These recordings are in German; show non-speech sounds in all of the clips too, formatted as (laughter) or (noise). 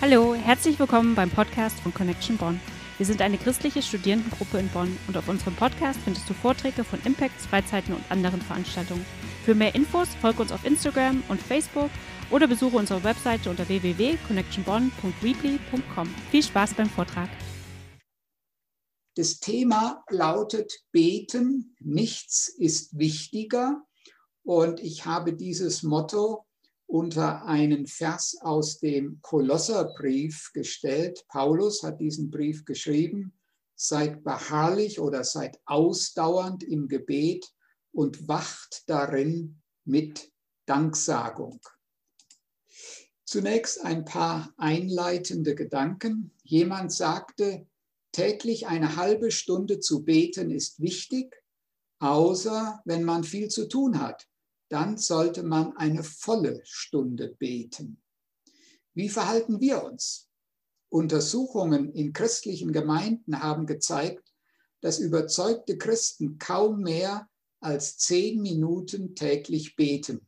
Hallo, herzlich willkommen beim Podcast von Connection Bonn. Wir sind eine christliche Studierendengruppe in Bonn und auf unserem Podcast findest du Vorträge von Impacts, Freizeiten und anderen Veranstaltungen. Für mehr Infos folge uns auf Instagram und Facebook oder besuche unsere Webseite unter www.connectionbonn.weebly.com. Viel Spaß beim Vortrag. Das Thema lautet Beten, nichts ist wichtiger. Und ich habe dieses Motto unter einen Vers aus dem Kolosserbrief gestellt. Paulus hat diesen Brief geschrieben, seid beharrlich oder seid ausdauernd im Gebet und wacht darin mit Danksagung. Zunächst ein paar einleitende Gedanken. Jemand sagte, täglich eine halbe Stunde zu beten ist wichtig, außer wenn man viel zu tun hat dann sollte man eine volle Stunde beten. Wie verhalten wir uns? Untersuchungen in christlichen Gemeinden haben gezeigt, dass überzeugte Christen kaum mehr als zehn Minuten täglich beten.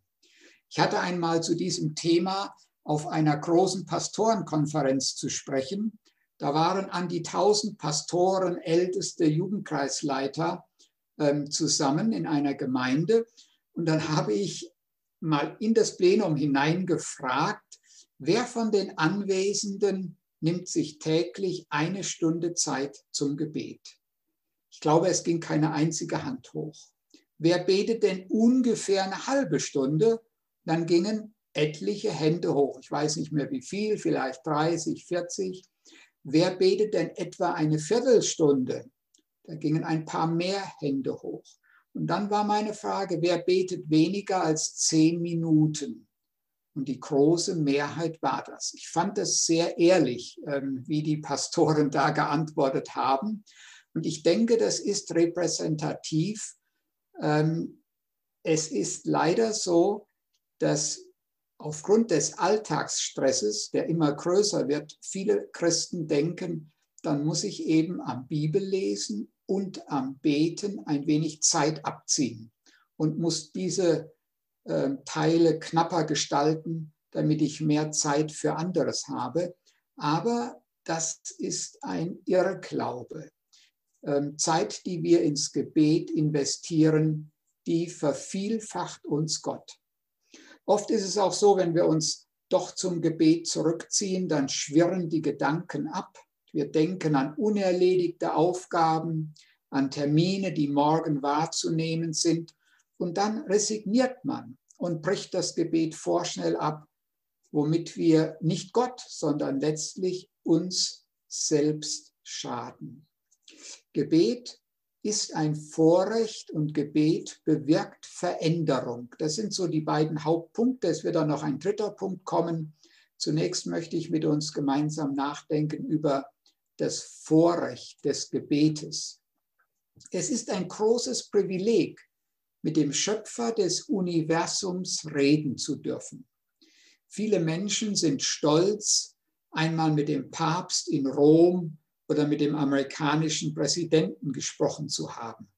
Ich hatte einmal zu diesem Thema auf einer großen Pastorenkonferenz zu sprechen. Da waren an die 1000 Pastoren, älteste Jugendkreisleiter ähm, zusammen in einer Gemeinde. Und dann habe ich mal in das Plenum hineingefragt, wer von den Anwesenden nimmt sich täglich eine Stunde Zeit zum Gebet? Ich glaube, es ging keine einzige Hand hoch. Wer betet denn ungefähr eine halbe Stunde? Dann gingen etliche Hände hoch. Ich weiß nicht mehr wie viel, vielleicht 30, 40. Wer betet denn etwa eine Viertelstunde? Da gingen ein paar mehr Hände hoch. Und dann war meine Frage, wer betet weniger als zehn Minuten? Und die große Mehrheit war das. Ich fand es sehr ehrlich, ähm, wie die Pastoren da geantwortet haben. Und ich denke, das ist repräsentativ. Ähm, es ist leider so, dass aufgrund des Alltagsstresses, der immer größer wird, viele Christen denken, dann muss ich eben am Bibel lesen und am Beten ein wenig Zeit abziehen und muss diese äh, Teile knapper gestalten, damit ich mehr Zeit für anderes habe. Aber das ist ein Irrglaube. Ähm, Zeit, die wir ins Gebet investieren, die vervielfacht uns Gott. Oft ist es auch so, wenn wir uns doch zum Gebet zurückziehen, dann schwirren die Gedanken ab wir denken an unerledigte Aufgaben, an Termine, die morgen wahrzunehmen sind. Und dann resigniert man und bricht das Gebet vorschnell ab, womit wir nicht Gott, sondern letztlich uns selbst schaden. Gebet ist ein Vorrecht und Gebet bewirkt Veränderung. Das sind so die beiden Hauptpunkte. Es wird dann noch ein dritter Punkt kommen. Zunächst möchte ich mit uns gemeinsam nachdenken über das Vorrecht des Gebetes. Es ist ein großes Privileg, mit dem Schöpfer des Universums reden zu dürfen. Viele Menschen sind stolz, einmal mit dem Papst in Rom oder mit dem amerikanischen Präsidenten gesprochen zu haben.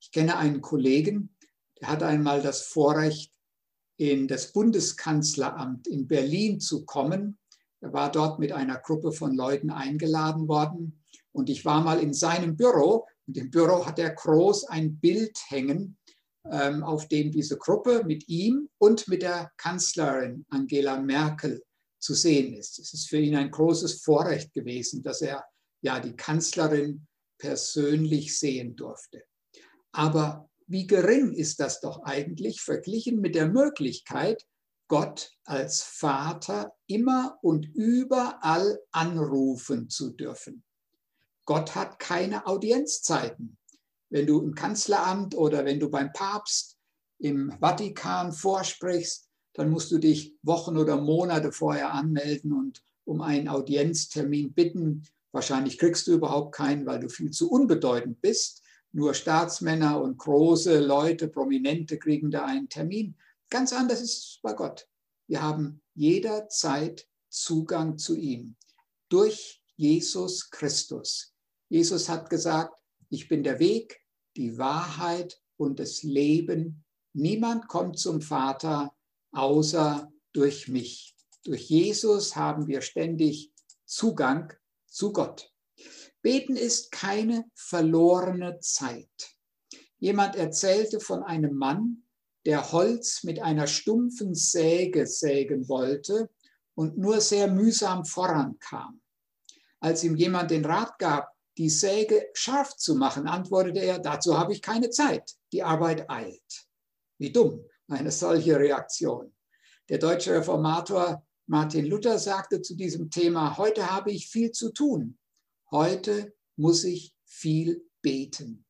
Ich kenne einen Kollegen, der hatte einmal das Vorrecht, in das Bundeskanzleramt in Berlin zu kommen war dort mit einer Gruppe von Leuten eingeladen worden und ich war mal in seinem Büro und im Büro hat er groß ein Bild hängen, ähm, auf dem diese Gruppe mit ihm und mit der Kanzlerin Angela Merkel zu sehen ist. Es ist für ihn ein großes Vorrecht gewesen, dass er ja die Kanzlerin persönlich sehen durfte. Aber wie gering ist das doch eigentlich verglichen mit der Möglichkeit, Gott als Vater immer und überall anrufen zu dürfen. Gott hat keine Audienzzeiten. Wenn du im Kanzleramt oder wenn du beim Papst im Vatikan vorsprichst, dann musst du dich Wochen oder Monate vorher anmelden und um einen Audienztermin bitten. Wahrscheinlich kriegst du überhaupt keinen, weil du viel zu unbedeutend bist. Nur Staatsmänner und große Leute, Prominente kriegen da einen Termin. Ganz anders ist es bei Gott. Wir haben jederzeit Zugang zu ihm durch Jesus Christus. Jesus hat gesagt, ich bin der Weg, die Wahrheit und das Leben. Niemand kommt zum Vater außer durch mich. Durch Jesus haben wir ständig Zugang zu Gott. Beten ist keine verlorene Zeit. Jemand erzählte von einem Mann, der Holz mit einer stumpfen Säge sägen wollte und nur sehr mühsam vorankam. Als ihm jemand den Rat gab, die Säge scharf zu machen, antwortete er, dazu habe ich keine Zeit, die Arbeit eilt. Wie dumm, eine solche Reaktion. Der deutsche Reformator Martin Luther sagte zu diesem Thema, heute habe ich viel zu tun, heute muss ich viel beten.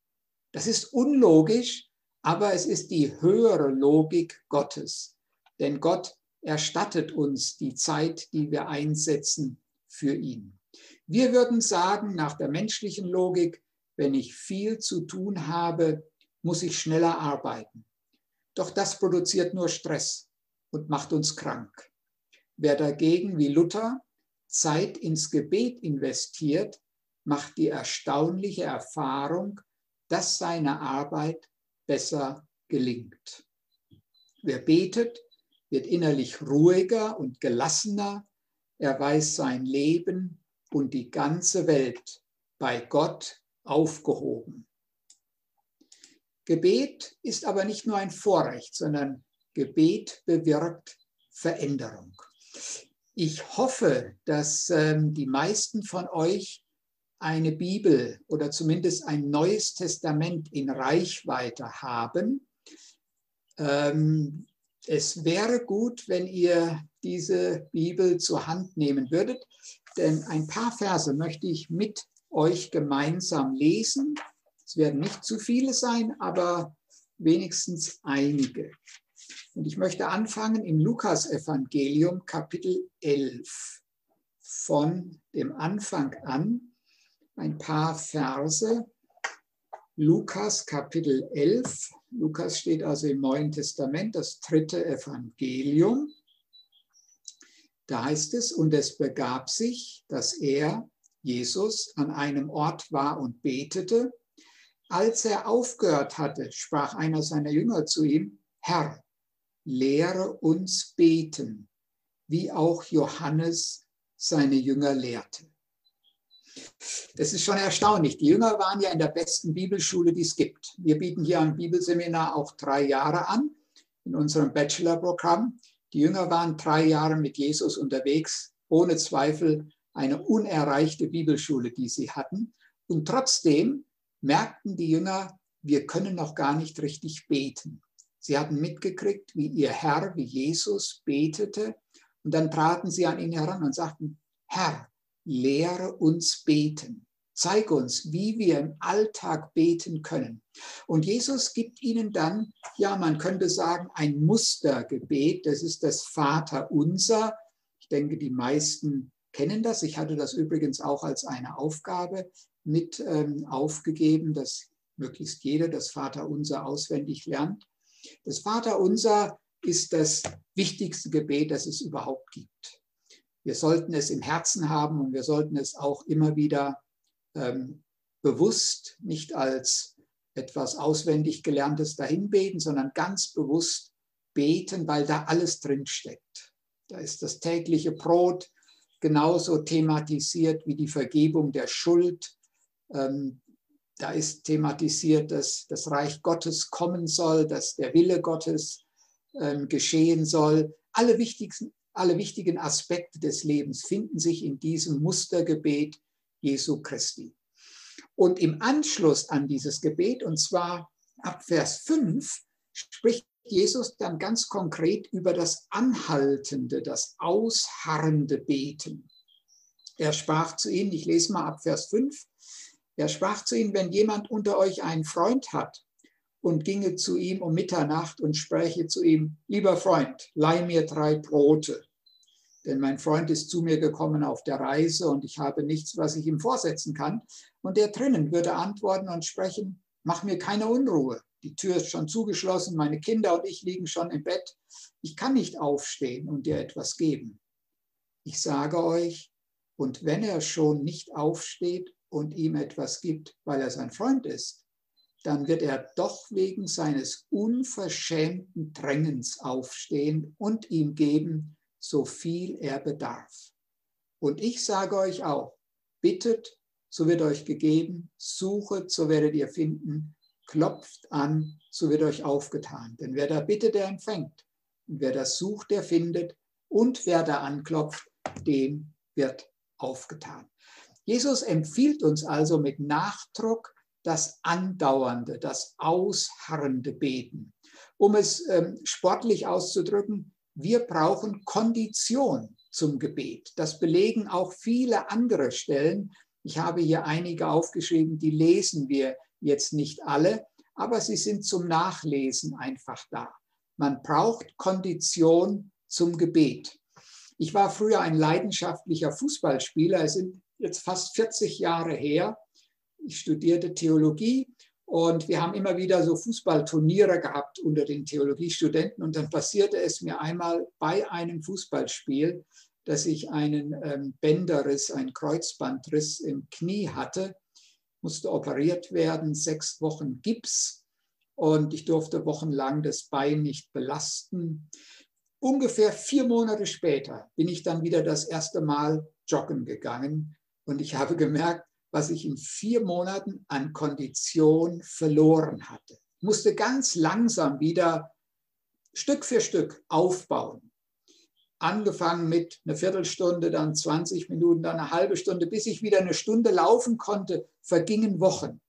Das ist unlogisch, aber es ist die höhere Logik Gottes. Denn Gott erstattet uns die Zeit, die wir einsetzen für ihn. Wir würden sagen, nach der menschlichen Logik, wenn ich viel zu tun habe, muss ich schneller arbeiten. Doch das produziert nur Stress und macht uns krank. Wer dagegen wie Luther Zeit ins Gebet investiert, macht die erstaunliche Erfahrung, dass seine Arbeit besser gelingt. Wer betet, wird innerlich ruhiger und gelassener. Er weiß sein Leben und die ganze Welt bei Gott aufgehoben. Gebet ist aber nicht nur ein Vorrecht, sondern Gebet bewirkt Veränderung. Ich hoffe, dass ähm, die meisten von euch eine Bibel oder zumindest ein neues Testament in Reichweite haben. Ähm, es wäre gut, wenn ihr diese Bibel zur Hand nehmen würdet, denn ein paar Verse möchte ich mit euch gemeinsam lesen. Es werden nicht zu viele sein, aber wenigstens einige. Und ich möchte anfangen im Lukas-Evangelium, Kapitel 11, von dem Anfang an, ein paar Verse. Lukas, Kapitel 11. Lukas steht also im Neuen Testament, das dritte Evangelium. Da heißt es, und es begab sich, dass er, Jesus, an einem Ort war und betete. Als er aufgehört hatte, sprach einer seiner Jünger zu ihm, Herr, lehre uns beten, wie auch Johannes seine Jünger lehrte. Das ist schon erstaunlich. Die Jünger waren ja in der besten Bibelschule, die es gibt. Wir bieten hier ein Bibelseminar auch drei Jahre an in unserem Bachelorprogramm. Die Jünger waren drei Jahre mit Jesus unterwegs, ohne Zweifel eine unerreichte Bibelschule, die sie hatten. Und trotzdem merkten die Jünger, wir können noch gar nicht richtig beten. Sie hatten mitgekriegt, wie ihr Herr, wie Jesus betete. Und dann traten sie an ihn heran und sagten, Herr, lehre uns beten. Zeig uns, wie wir im Alltag beten können. Und Jesus gibt ihnen dann, ja, man könnte sagen, ein Mustergebet. Das ist das Vater unser. Ich denke, die meisten kennen das. Ich hatte das übrigens auch als eine Aufgabe mit ähm, aufgegeben, dass möglichst jeder das Vater unser auswendig lernt. Das Vaterunser ist das wichtigste Gebet, das es überhaupt gibt. Wir sollten es im Herzen haben und wir sollten es auch immer wieder ähm, bewusst, nicht als etwas auswendig gelerntes dahinbeten, sondern ganz bewusst beten, weil da alles drinsteckt. Da ist das tägliche Brot genauso thematisiert wie die Vergebung der Schuld, ähm, da ist thematisiert, dass das Reich Gottes kommen soll, dass der Wille Gottes ähm, geschehen soll. Alle wichtigsten, alle wichtigen Aspekte des Lebens finden sich in diesem Mustergebet Jesu Christi. Und im Anschluss an dieses Gebet, und zwar ab Vers 5, spricht Jesus dann ganz konkret über das anhaltende, das ausharrende Beten. Er sprach zu ihnen, ich lese mal ab Vers 5, er sprach zu ihnen, wenn jemand unter euch einen Freund hat und ginge zu ihm um Mitternacht und spräche zu ihm, lieber Freund, leih mir drei Brote, denn mein Freund ist zu mir gekommen auf der Reise und ich habe nichts, was ich ihm vorsetzen kann. Und der drinnen würde antworten und sprechen, mach mir keine Unruhe. Die Tür ist schon zugeschlossen, meine Kinder und ich liegen schon im Bett. Ich kann nicht aufstehen und dir etwas geben. Ich sage euch, und wenn er schon nicht aufsteht und ihm etwas gibt, weil er sein Freund ist, dann wird er doch wegen seines unverschämten Drängens aufstehen und ihm geben, so viel er bedarf. Und ich sage euch auch, bittet, so wird euch gegeben, suchet, so werdet ihr finden, klopft an, so wird euch aufgetan. Denn wer da bittet, der empfängt. Und wer das sucht, der findet. Und wer da anklopft, dem wird aufgetan. Jesus empfiehlt uns also mit Nachdruck das andauernde, das ausharrende Beten. Um es ähm, sportlich auszudrücken, wir brauchen Kondition zum Gebet. Das belegen auch viele andere Stellen. Ich habe hier einige aufgeschrieben, die lesen wir jetzt nicht alle, aber sie sind zum Nachlesen einfach da. Man braucht Kondition zum Gebet. Ich war früher ein leidenschaftlicher Fußballspieler. Es sind jetzt fast 40 Jahre her. Ich studierte Theologie und wir haben immer wieder so Fußballturniere gehabt unter den Theologiestudenten. Und dann passierte es mir einmal bei einem Fußballspiel, dass ich einen ähm, Bänderriss, einen Kreuzbandriss im Knie hatte, musste operiert werden, sechs Wochen Gips und ich durfte wochenlang das Bein nicht belasten. Ungefähr vier Monate später bin ich dann wieder das erste Mal joggen gegangen und ich habe gemerkt, was ich in vier Monaten an Kondition verloren hatte. Ich musste ganz langsam wieder Stück für Stück aufbauen. Angefangen mit einer Viertelstunde, dann 20 Minuten, dann eine halbe Stunde, bis ich wieder eine Stunde laufen konnte, vergingen Wochen.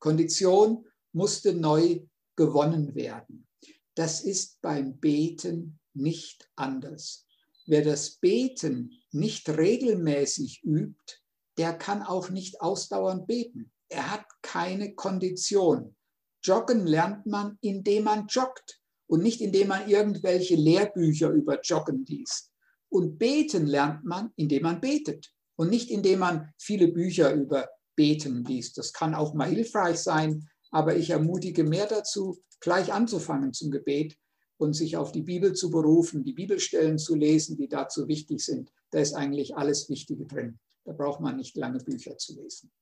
Kondition musste neu gewonnen werden. Das ist beim Beten nicht anders. Wer das Beten nicht regelmäßig übt, der kann auch nicht ausdauernd beten. Er hat keine Kondition. Joggen lernt man, indem man joggt und nicht indem man irgendwelche Lehrbücher über Joggen liest. Und beten lernt man, indem man betet und nicht indem man viele Bücher über Beten liest. Das kann auch mal hilfreich sein, aber ich ermutige mehr dazu, gleich anzufangen zum Gebet und sich auf die Bibel zu berufen, die Bibelstellen zu lesen, die dazu wichtig sind. Da ist eigentlich alles Wichtige drin. Da braucht man nicht lange Bücher zu lesen.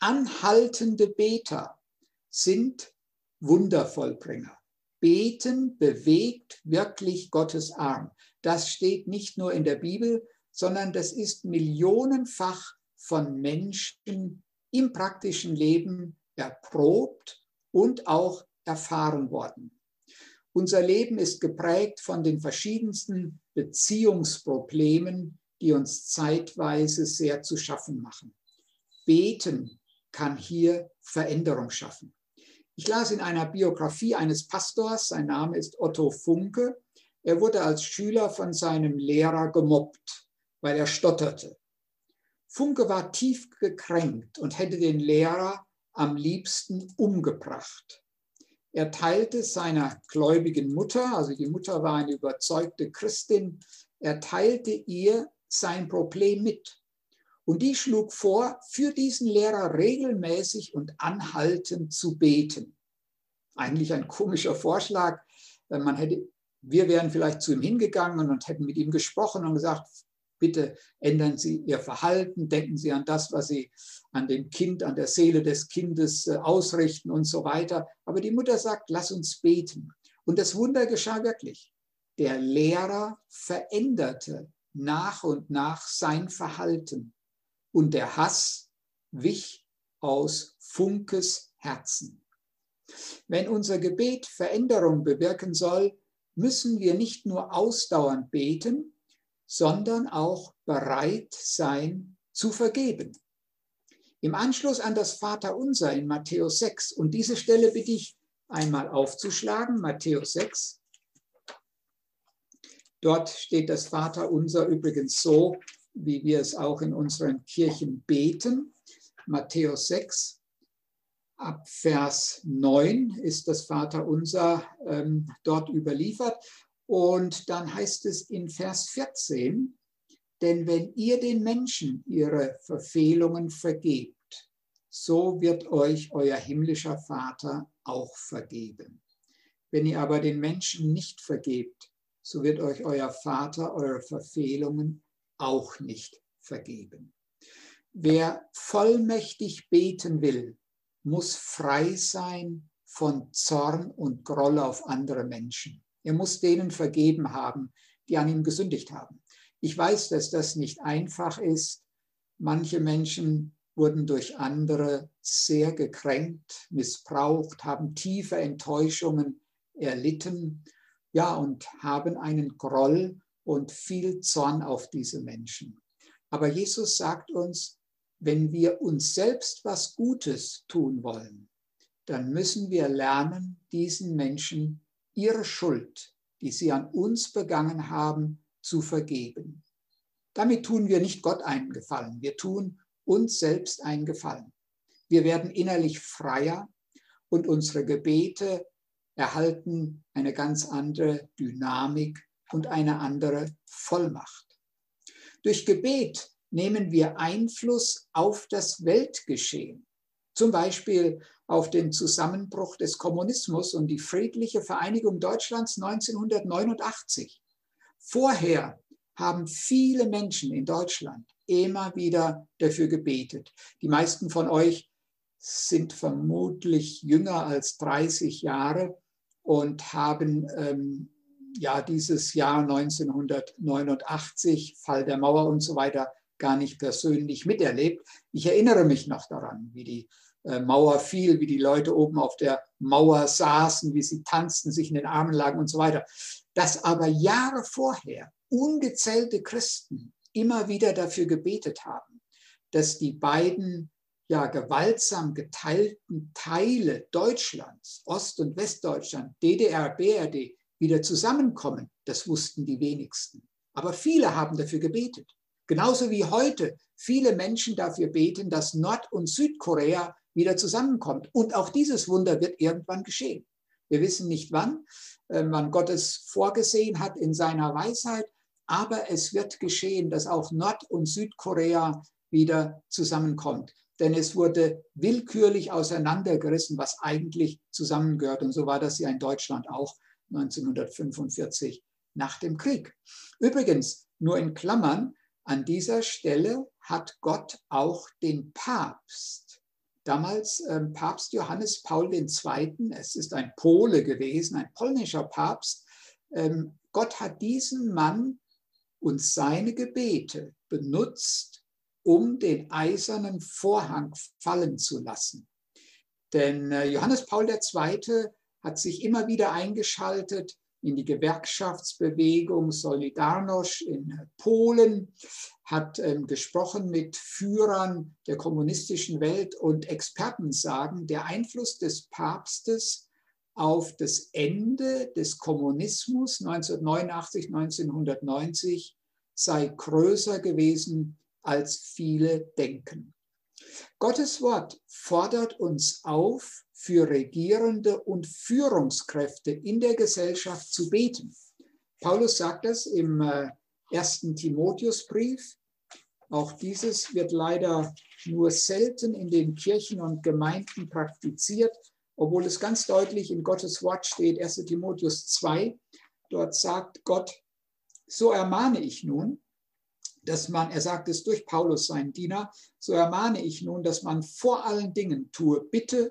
Anhaltende Beter sind Wundervollbringer. Beten bewegt wirklich Gottes Arm. Das steht nicht nur in der Bibel, sondern das ist millionenfach von Menschen im praktischen Leben erprobt und auch erfahren worden. Unser Leben ist geprägt von den verschiedensten Beziehungsproblemen, die uns zeitweise sehr zu schaffen machen. Beten kann hier Veränderung schaffen. Ich las in einer Biografie eines Pastors, sein Name ist Otto Funke, er wurde als Schüler von seinem Lehrer gemobbt, weil er stotterte. Funke war tief gekränkt und hätte den Lehrer am liebsten umgebracht. Er teilte seiner gläubigen Mutter, also die Mutter war eine überzeugte Christin, er teilte ihr sein Problem mit. Und die schlug vor, für diesen Lehrer regelmäßig und anhaltend zu beten. Eigentlich ein komischer Vorschlag. Man hätte, wir wären vielleicht zu ihm hingegangen und hätten mit ihm gesprochen und gesagt, bitte ändern Sie Ihr Verhalten, denken Sie an das, was Sie an dem Kind, an der Seele des Kindes äh, ausrichten und so weiter. Aber die Mutter sagt, lass uns beten. Und das Wunder geschah wirklich. Der Lehrer veränderte nach und nach sein Verhalten und der Hass wich aus Funkes Herzen. Wenn unser Gebet Veränderung bewirken soll, müssen wir nicht nur ausdauernd beten, sondern auch bereit sein zu vergeben. Im Anschluss an das Vaterunser in Matthäus 6, und diese Stelle bitte ich einmal aufzuschlagen, Matthäus 6, Dort steht das Vaterunser übrigens so, wie wir es auch in unseren Kirchen beten. Matthäus 6, ab Vers 9 ist das Vaterunser ähm, dort überliefert. Und dann heißt es in Vers 14, denn wenn ihr den Menschen ihre Verfehlungen vergebt, so wird euch euer himmlischer Vater auch vergeben. Wenn ihr aber den Menschen nicht vergebt, so wird euch euer Vater eure Verfehlungen auch nicht vergeben. Wer vollmächtig beten will, muss frei sein von Zorn und Groll auf andere Menschen. Er muss denen vergeben haben, die an ihm gesündigt haben. Ich weiß, dass das nicht einfach ist. Manche Menschen wurden durch andere sehr gekränkt, missbraucht, haben tiefe Enttäuschungen erlitten, ja, und haben einen Groll und viel Zorn auf diese Menschen. Aber Jesus sagt uns, wenn wir uns selbst was Gutes tun wollen, dann müssen wir lernen, diesen Menschen ihre Schuld, die sie an uns begangen haben, zu vergeben. Damit tun wir nicht Gott einen Gefallen, wir tun uns selbst einen Gefallen. Wir werden innerlich freier und unsere Gebete erhalten eine ganz andere Dynamik und eine andere Vollmacht. Durch Gebet nehmen wir Einfluss auf das Weltgeschehen, zum Beispiel auf den Zusammenbruch des Kommunismus und die friedliche Vereinigung Deutschlands 1989. Vorher haben viele Menschen in Deutschland immer wieder dafür gebetet. Die meisten von euch sind vermutlich jünger als 30 Jahre und haben ähm, ja dieses Jahr 1989, Fall der Mauer und so weiter, gar nicht persönlich miterlebt. Ich erinnere mich noch daran, wie die äh, Mauer fiel, wie die Leute oben auf der Mauer saßen, wie sie tanzten, sich in den Armen lagen und so weiter. Dass aber Jahre vorher ungezählte Christen immer wieder dafür gebetet haben, dass die beiden ja gewaltsam geteilten Teile Deutschlands, Ost- und Westdeutschland, DDR, BRD, wieder zusammenkommen, das wussten die wenigsten. Aber viele haben dafür gebetet. Genauso wie heute viele Menschen dafür beten, dass Nord- und Südkorea wieder zusammenkommt. Und auch dieses Wunder wird irgendwann geschehen. Wir wissen nicht wann, äh, wann Gott es vorgesehen hat in seiner Weisheit, aber es wird geschehen, dass auch Nord- und Südkorea wieder zusammenkommt. Denn es wurde willkürlich auseinandergerissen, was eigentlich zusammengehört. Und so war das ja in Deutschland auch 1945 nach dem Krieg. Übrigens, nur in Klammern, an dieser Stelle hat Gott auch den Papst, damals äh, Papst Johannes Paul II., es ist ein Pole gewesen, ein polnischer Papst, ähm, Gott hat diesen Mann und seine Gebete benutzt, um den eisernen Vorhang fallen zu lassen. Denn äh, Johannes Paul II. hat sich immer wieder eingeschaltet in die Gewerkschaftsbewegung Solidarność in Polen, hat ähm, gesprochen mit Führern der kommunistischen Welt und Experten sagen, der Einfluss des Papstes auf das Ende des Kommunismus 1989, 1990 sei größer gewesen, als viele denken. Gottes Wort fordert uns auf, für Regierende und Führungskräfte in der Gesellschaft zu beten. Paulus sagt das im äh, ersten Timotheusbrief. Auch dieses wird leider nur selten in den Kirchen und Gemeinden praktiziert, obwohl es ganz deutlich in Gottes Wort steht, 1 Timotheus 2. Dort sagt Gott, so ermahne ich nun, dass man, er sagt es durch Paulus, seinen Diener, so ermahne ich nun, dass man vor allen Dingen tue Bitte,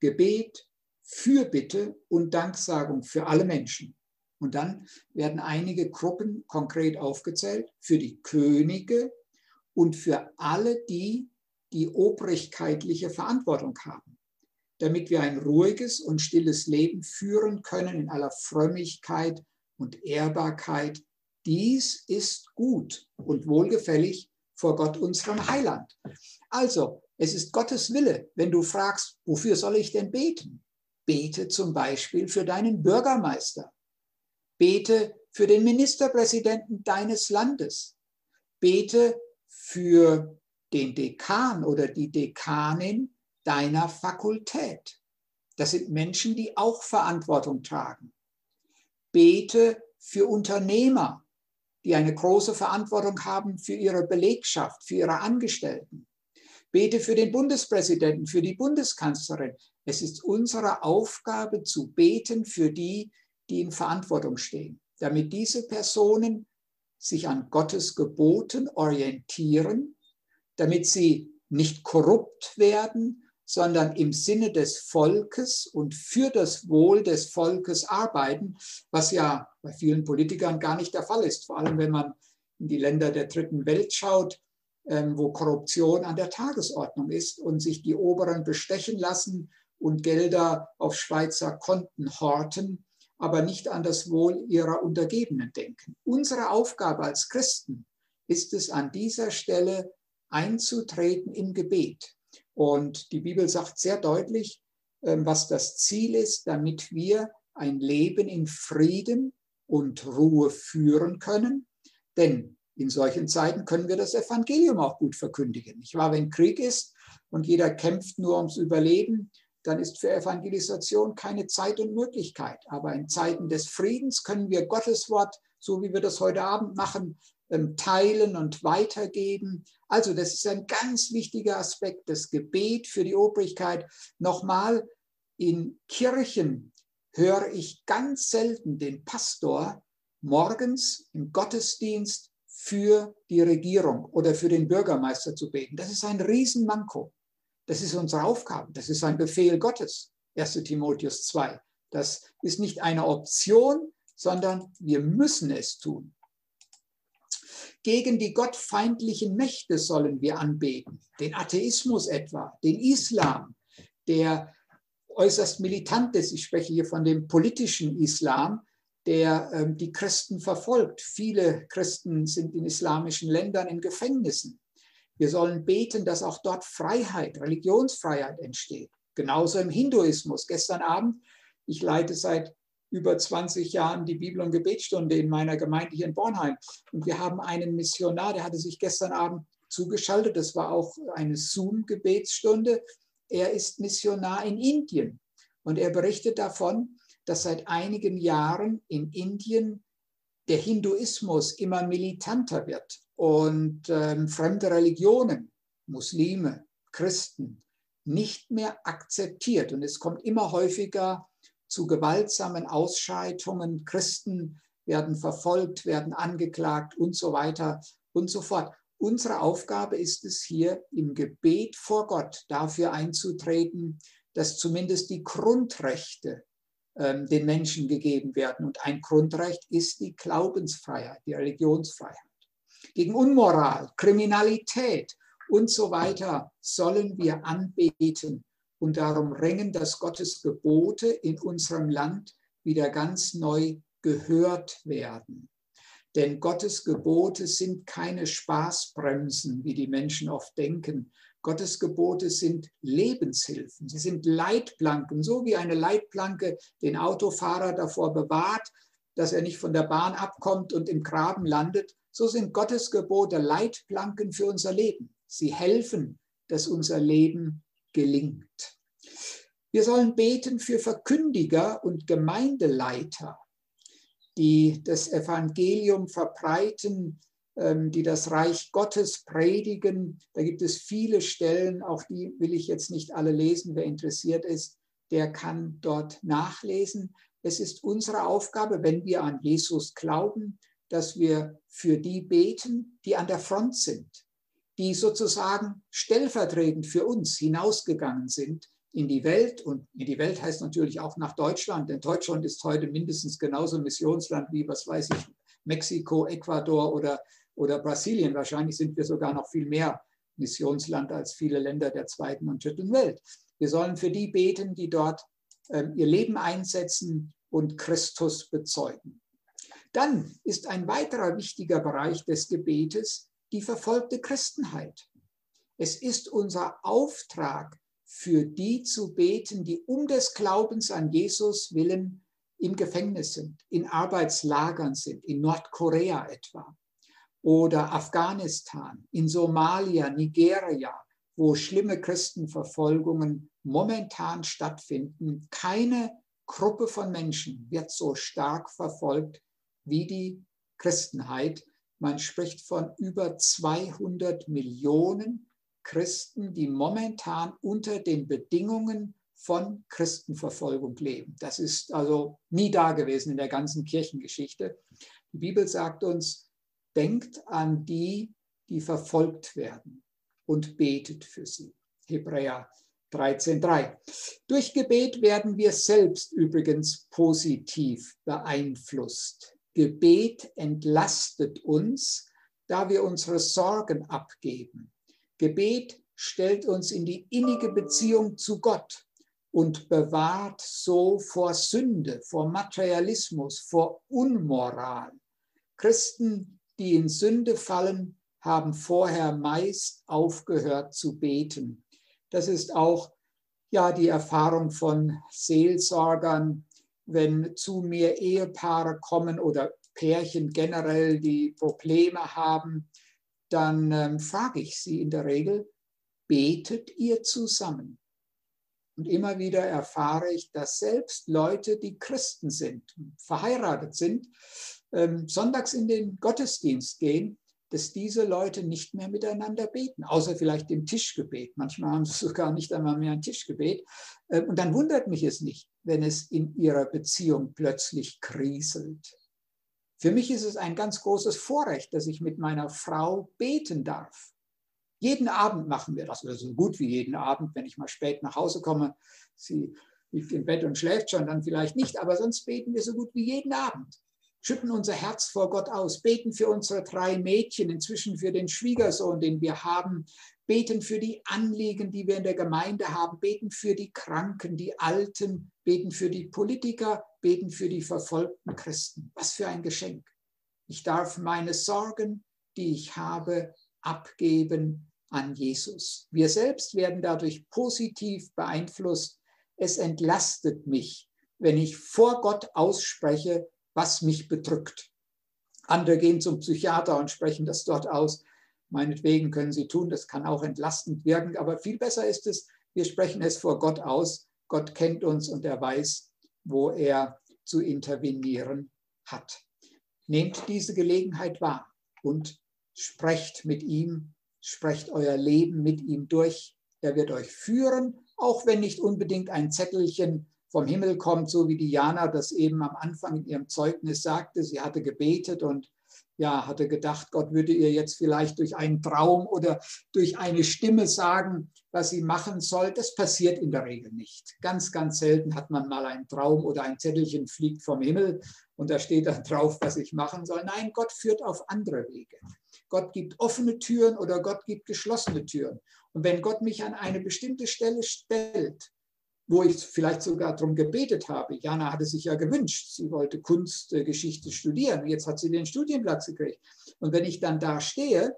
Gebet, Fürbitte und Danksagung für alle Menschen. Und dann werden einige Gruppen konkret aufgezählt für die Könige und für alle die, die obrigkeitliche Verantwortung haben, damit wir ein ruhiges und stilles Leben führen können in aller Frömmigkeit und Ehrbarkeit. Dies ist gut und wohlgefällig vor Gott, unserem Heiland. Also, es ist Gottes Wille, wenn du fragst, wofür soll ich denn beten? Bete zum Beispiel für deinen Bürgermeister. Bete für den Ministerpräsidenten deines Landes. Bete für den Dekan oder die Dekanin deiner Fakultät. Das sind Menschen, die auch Verantwortung tragen. Bete für Unternehmer, die eine große Verantwortung haben für ihre Belegschaft, für ihre Angestellten. Bete für den Bundespräsidenten, für die Bundeskanzlerin. Es ist unsere Aufgabe zu beten für die, die in Verantwortung stehen, damit diese Personen sich an Gottes Geboten orientieren, damit sie nicht korrupt werden, sondern im Sinne des Volkes und für das Wohl des Volkes arbeiten, was ja bei vielen Politikern gar nicht der Fall ist, vor allem wenn man in die Länder der dritten Welt schaut, ähm, wo Korruption an der Tagesordnung ist und sich die Oberen bestechen lassen und Gelder auf Schweizer Konten horten, aber nicht an das Wohl ihrer Untergebenen denken. Unsere Aufgabe als Christen ist es an dieser Stelle einzutreten im Gebet. Und die Bibel sagt sehr deutlich, ähm, was das Ziel ist, damit wir ein Leben in Frieden und Ruhe führen können. Denn in solchen Zeiten können wir das Evangelium auch gut verkündigen. Nicht wahr? Wenn Krieg ist und jeder kämpft nur ums Überleben, dann ist für Evangelisation keine Zeit und Möglichkeit. Aber in Zeiten des Friedens können wir Gottes Wort, so wie wir das heute Abend machen, ähm, teilen und weitergeben. Also das ist ein ganz wichtiger Aspekt, das Gebet für die Obrigkeit. Nochmal, in Kirchen höre ich ganz selten den Pastor morgens im Gottesdienst für die Regierung oder für den Bürgermeister zu beten. Das ist ein Riesenmanko. Das ist unsere Aufgabe. Das ist ein Befehl Gottes. 1 Timotheus 2. Das ist nicht eine Option, sondern wir müssen es tun. Gegen die gottfeindlichen Mächte sollen wir anbeten. Den Atheismus etwa, den Islam, der äußerst militant ist. Ich spreche hier von dem politischen Islam, der ähm, die Christen verfolgt. Viele Christen sind in islamischen Ländern in Gefängnissen. Wir sollen beten, dass auch dort Freiheit, Religionsfreiheit entsteht. Genauso im Hinduismus. Gestern Abend, ich leite seit über 20 Jahren die Bibel- und Gebetsstunde in meiner Gemeinde hier in Bornheim. Und wir haben einen Missionar, der hatte sich gestern Abend zugeschaltet. Das war auch eine Zoom-Gebetsstunde. Er ist Missionar in Indien. Und er berichtet davon, dass seit einigen Jahren in Indien der Hinduismus immer militanter wird und ähm, fremde Religionen, Muslime, Christen, nicht mehr akzeptiert. Und es kommt immer häufiger zu gewaltsamen Ausschreitungen. Christen werden verfolgt, werden angeklagt und so weiter und so fort. Unsere Aufgabe ist es hier im Gebet vor Gott dafür einzutreten, dass zumindest die Grundrechte ähm, den Menschen gegeben werden. Und ein Grundrecht ist die Glaubensfreiheit, die Religionsfreiheit. Gegen Unmoral, Kriminalität und so weiter sollen wir anbeten und darum ringen, dass Gottes Gebote in unserem Land wieder ganz neu gehört werden. Denn Gottes Gebote sind keine Spaßbremsen, wie die Menschen oft denken, Gottes Gebote sind Lebenshilfen, sie sind Leitplanken, so wie eine Leitplanke den Autofahrer davor bewahrt, dass er nicht von der Bahn abkommt und im Graben landet. So sind Gottes Gebote Leitplanken für unser Leben. Sie helfen, dass unser Leben gelingt. Wir sollen beten für Verkündiger und Gemeindeleiter, die das Evangelium verbreiten, ähm, die das Reich Gottes predigen. Da gibt es viele Stellen, auch die will ich jetzt nicht alle lesen. Wer interessiert ist, der kann dort nachlesen. Es ist unsere Aufgabe, wenn wir an Jesus glauben, dass wir für die beten, die an der Front sind, die sozusagen stellvertretend für uns hinausgegangen sind in die Welt. Und in die Welt heißt natürlich auch nach Deutschland, denn Deutschland ist heute mindestens genauso Missionsland wie, was weiß ich, Mexiko, Ecuador oder oder Brasilien. Wahrscheinlich sind wir sogar noch viel mehr Missionsland als viele Länder der zweiten und dritten Welt. Wir sollen für die beten, die dort ähm, ihr Leben einsetzen und Christus bezeugen. Dann ist ein weiterer wichtiger Bereich des Gebetes die verfolgte Christenheit. Es ist unser Auftrag, für die zu beten, die um des Glaubens an Jesus willen im Gefängnis sind, in Arbeitslagern sind, in Nordkorea etwa oder Afghanistan, in Somalia, Nigeria, wo schlimme Christenverfolgungen momentan stattfinden. Keine Gruppe von Menschen wird so stark verfolgt wie die Christenheit. Man spricht von über 200 Millionen Christen, die momentan unter den Bedingungen von Christenverfolgung leben. Das ist also nie da gewesen in der ganzen Kirchengeschichte. Die Bibel sagt uns, denkt an die, die verfolgt werden und betet für sie. Hebräer 13.3. Durch Gebet werden wir selbst übrigens positiv beeinflusst. Gebet entlastet uns, da wir unsere Sorgen abgeben. Gebet stellt uns in die innige Beziehung zu Gott und bewahrt so vor Sünde, vor Materialismus, vor Unmoral. Christen, die in Sünde fallen, haben vorher meist aufgehört zu beten. Das ist auch ja die Erfahrung von Seelsorgern, wenn zu mir Ehepaare kommen oder Pärchen generell, die Probleme haben, dann ähm, frage ich sie in der Regel, betet ihr zusammen? Und immer wieder erfahre ich, dass selbst Leute, die Christen sind, verheiratet sind, ähm, sonntags in den Gottesdienst gehen, dass diese Leute nicht mehr miteinander beten, außer vielleicht im Tischgebet. Manchmal haben sie (laughs) sogar nicht einmal mehr ein Tischgebet. Ähm, und dann wundert mich es nicht, wenn es in ihrer Beziehung plötzlich kriselt. Für mich ist es ein ganz großes Vorrecht, dass ich mit meiner Frau beten darf. Jeden Abend machen wir das, oder so gut wie jeden Abend, wenn ich mal spät nach Hause komme. Sie liegt im Bett und schläft schon, dann vielleicht nicht, aber sonst beten wir so gut wie jeden Abend. Schütten unser Herz vor Gott aus, beten für unsere drei Mädchen, inzwischen für den Schwiegersohn, den wir haben, beten für die Anliegen, die wir in der Gemeinde haben, beten für die Kranken, die Alten, beten für die Politiker, beten für die verfolgten Christen. Was für ein Geschenk. Ich darf meine Sorgen, die ich habe, abgeben an Jesus. Wir selbst werden dadurch positiv beeinflusst. Es entlastet mich, wenn ich vor Gott ausspreche, was mich bedrückt. Andere gehen zum Psychiater und sprechen das dort aus. Meinetwegen können sie tun, das kann auch entlastend wirken, aber viel besser ist es, wir sprechen es vor Gott aus. Gott kennt uns und er weiß, wo er zu intervenieren hat. Nehmt diese Gelegenheit wahr und sprecht mit ihm, sprecht euer Leben mit ihm durch. Er wird euch führen, auch wenn nicht unbedingt ein Zettelchen vom Himmel kommt, so wie Diana das eben am Anfang in ihrem Zeugnis sagte. Sie hatte gebetet und ja, hatte gedacht, Gott würde ihr jetzt vielleicht durch einen Traum oder durch eine Stimme sagen, was sie machen soll. Das passiert in der Regel nicht. Ganz, ganz selten hat man mal einen Traum oder ein Zettelchen fliegt vom Himmel und da steht dann drauf, was ich machen soll. Nein, Gott führt auf andere Wege. Gott gibt offene Türen oder Gott gibt geschlossene Türen. Und wenn Gott mich an eine bestimmte Stelle stellt, wo ich vielleicht sogar darum gebetet habe. Jana hatte sich ja gewünscht, sie wollte Kunstgeschichte studieren. Jetzt hat sie den Studienplatz gekriegt. Und wenn ich dann da stehe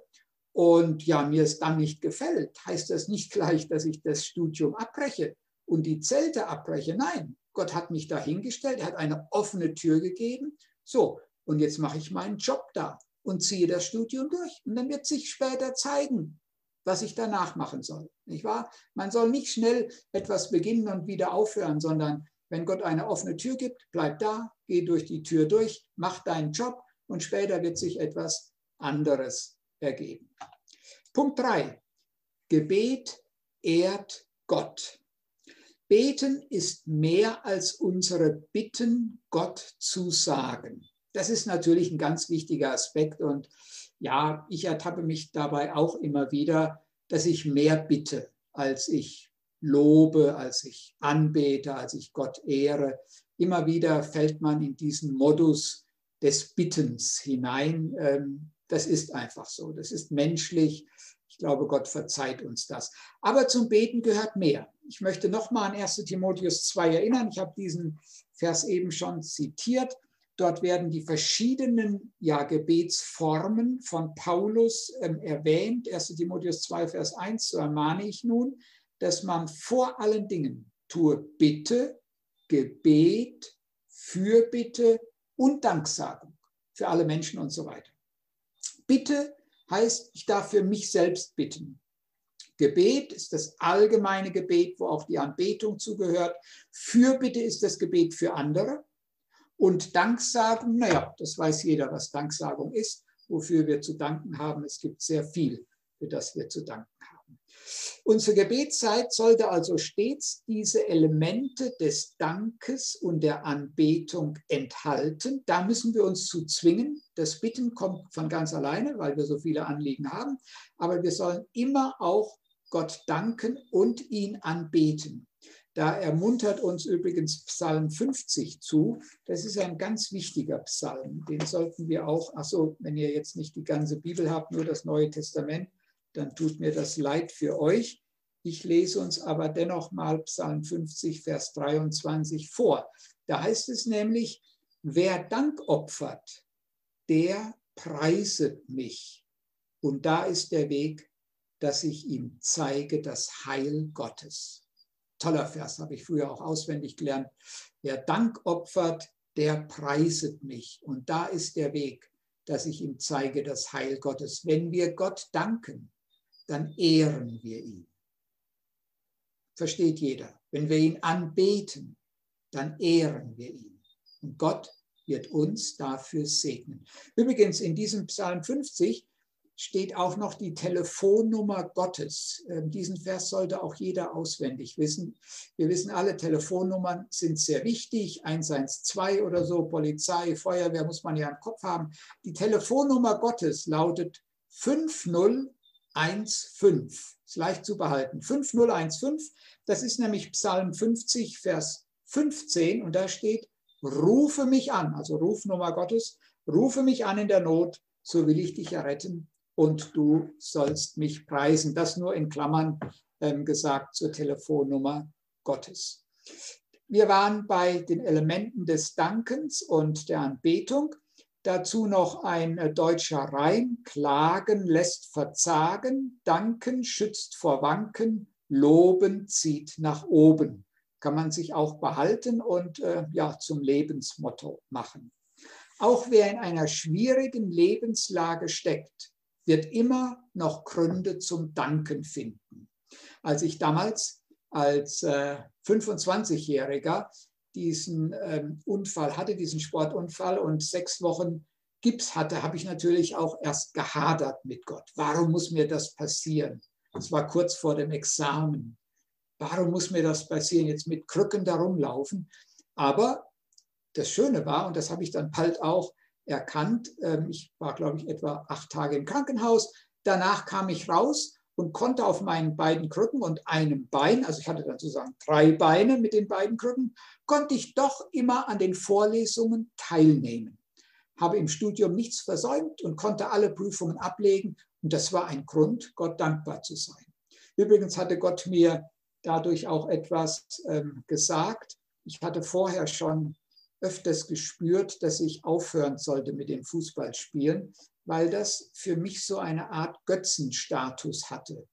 und ja, mir es dann nicht gefällt, heißt das nicht gleich, dass ich das Studium abbreche und die Zelte abbreche. Nein, Gott hat mich dahingestellt, er hat eine offene Tür gegeben. So, und jetzt mache ich meinen Job da und ziehe das Studium durch. Und dann wird sich später zeigen, was ich danach machen soll. Nicht wahr? Man soll nicht schnell etwas beginnen und wieder aufhören, sondern wenn Gott eine offene Tür gibt, bleib da, geh durch die Tür durch, mach deinen Job und später wird sich etwas anderes ergeben. Punkt 3. Gebet ehrt Gott. Beten ist mehr als unsere Bitten Gott zu sagen. Das ist natürlich ein ganz wichtiger Aspekt und ja, ich ertappe mich dabei auch immer wieder, dass ich mehr bitte, als ich lobe, als ich anbete, als ich Gott ehre. Immer wieder fällt man in diesen Modus des Bittens hinein. Ähm, das ist einfach so. Das ist menschlich. Ich glaube, Gott verzeiht uns das. Aber zum Beten gehört mehr. Ich möchte nochmal an 1 Timotheus 2 erinnern. Ich habe diesen Vers eben schon zitiert. Dort werden die verschiedenen ja, Gebetsformen von Paulus ähm, erwähnt. 1 Timotheus 2, Vers 1, so ermahne ich nun, dass man vor allen Dingen tue Bitte, Gebet, Fürbitte und Danksagung für alle Menschen und so weiter. Bitte heißt, ich darf für mich selbst bitten. Gebet ist das allgemeine Gebet, wo auch die Anbetung zugehört. Fürbitte ist das Gebet für andere. Und Danksagung, naja, das weiß jeder, was Danksagung ist, wofür wir zu danken haben. Es gibt sehr viel, für das wir zu danken haben. Unsere Gebetszeit sollte also stets diese Elemente des Dankes und der Anbetung enthalten. Da müssen wir uns zu zwingen. Das Bitten kommt von ganz alleine, weil wir so viele Anliegen haben. Aber wir sollen immer auch Gott danken und ihn anbeten. Da ermuntert uns übrigens Psalm 50 zu. Das ist ein ganz wichtiger Psalm. Den sollten wir auch, achso, wenn ihr jetzt nicht die ganze Bibel habt, nur das Neue Testament, dann tut mir das leid für euch. Ich lese uns aber dennoch mal Psalm 50, Vers 23 vor. Da heißt es nämlich, wer Dank opfert, der preiset mich. Und da ist der Weg, dass ich ihm zeige das Heil Gottes. Toller Vers, habe ich früher auch auswendig gelernt. Wer Dank opfert, der preiset mich. Und da ist der Weg, dass ich ihm zeige das Heil Gottes. Wenn wir Gott danken, dann ehren wir ihn. Versteht jeder. Wenn wir ihn anbeten, dann ehren wir ihn. Und Gott wird uns dafür segnen. Übrigens, in diesem Psalm 50 steht auch noch die Telefonnummer Gottes. Ähm, diesen Vers sollte auch jeder auswendig wissen. Wir wissen alle, Telefonnummern sind sehr wichtig. 112 oder so, Polizei, Feuerwehr muss man ja im Kopf haben. Die Telefonnummer Gottes lautet 5015. Ist leicht zu behalten. 5015, das ist nämlich Psalm 50, Vers 15 und da steht, rufe mich an, also Rufnummer Gottes, rufe mich an in der Not, so will ich dich erretten und du sollst mich preisen. Das nur in Klammern ähm, gesagt zur Telefonnummer Gottes. Wir waren bei den Elementen des Dankens und der Anbetung. Dazu noch ein äh, deutscher Reim. Klagen lässt verzagen, danken schützt vor Wanken, loben zieht nach oben kann man sich auch behalten und äh, ja, zum Lebensmotto machen. Auch wer in einer schwierigen Lebenslage steckt, wird immer noch Gründe zum Danken finden. Als ich damals als äh, 25-Jähriger diesen ähm, Unfall hatte, diesen Sportunfall und sechs Wochen Gips hatte, habe ich natürlich auch erst gehadert mit Gott. Warum muss mir das passieren? Es war kurz vor dem Examen. Warum muss mir das passieren, jetzt mit Krücken da rumlaufen? Aber das Schöne war, und das habe ich dann bald auch erkannt, ähm, ich war, glaube ich, etwa acht Tage im Krankenhaus. Danach kam ich raus und konnte auf meinen beiden Krücken und einem Bein, also ich hatte dann sozusagen drei Beine mit den beiden Krücken, konnte ich doch immer an den Vorlesungen teilnehmen. Habe im Studium nichts versäumt und konnte alle Prüfungen ablegen. Und das war ein Grund, Gott dankbar zu sein. Übrigens hatte Gott mir dadurch auch etwas ähm, gesagt. Ich hatte vorher schon öfters gespürt, dass ich aufhören sollte mit dem Fußballspielen, weil das für mich so eine Art Götzenstatus hatte.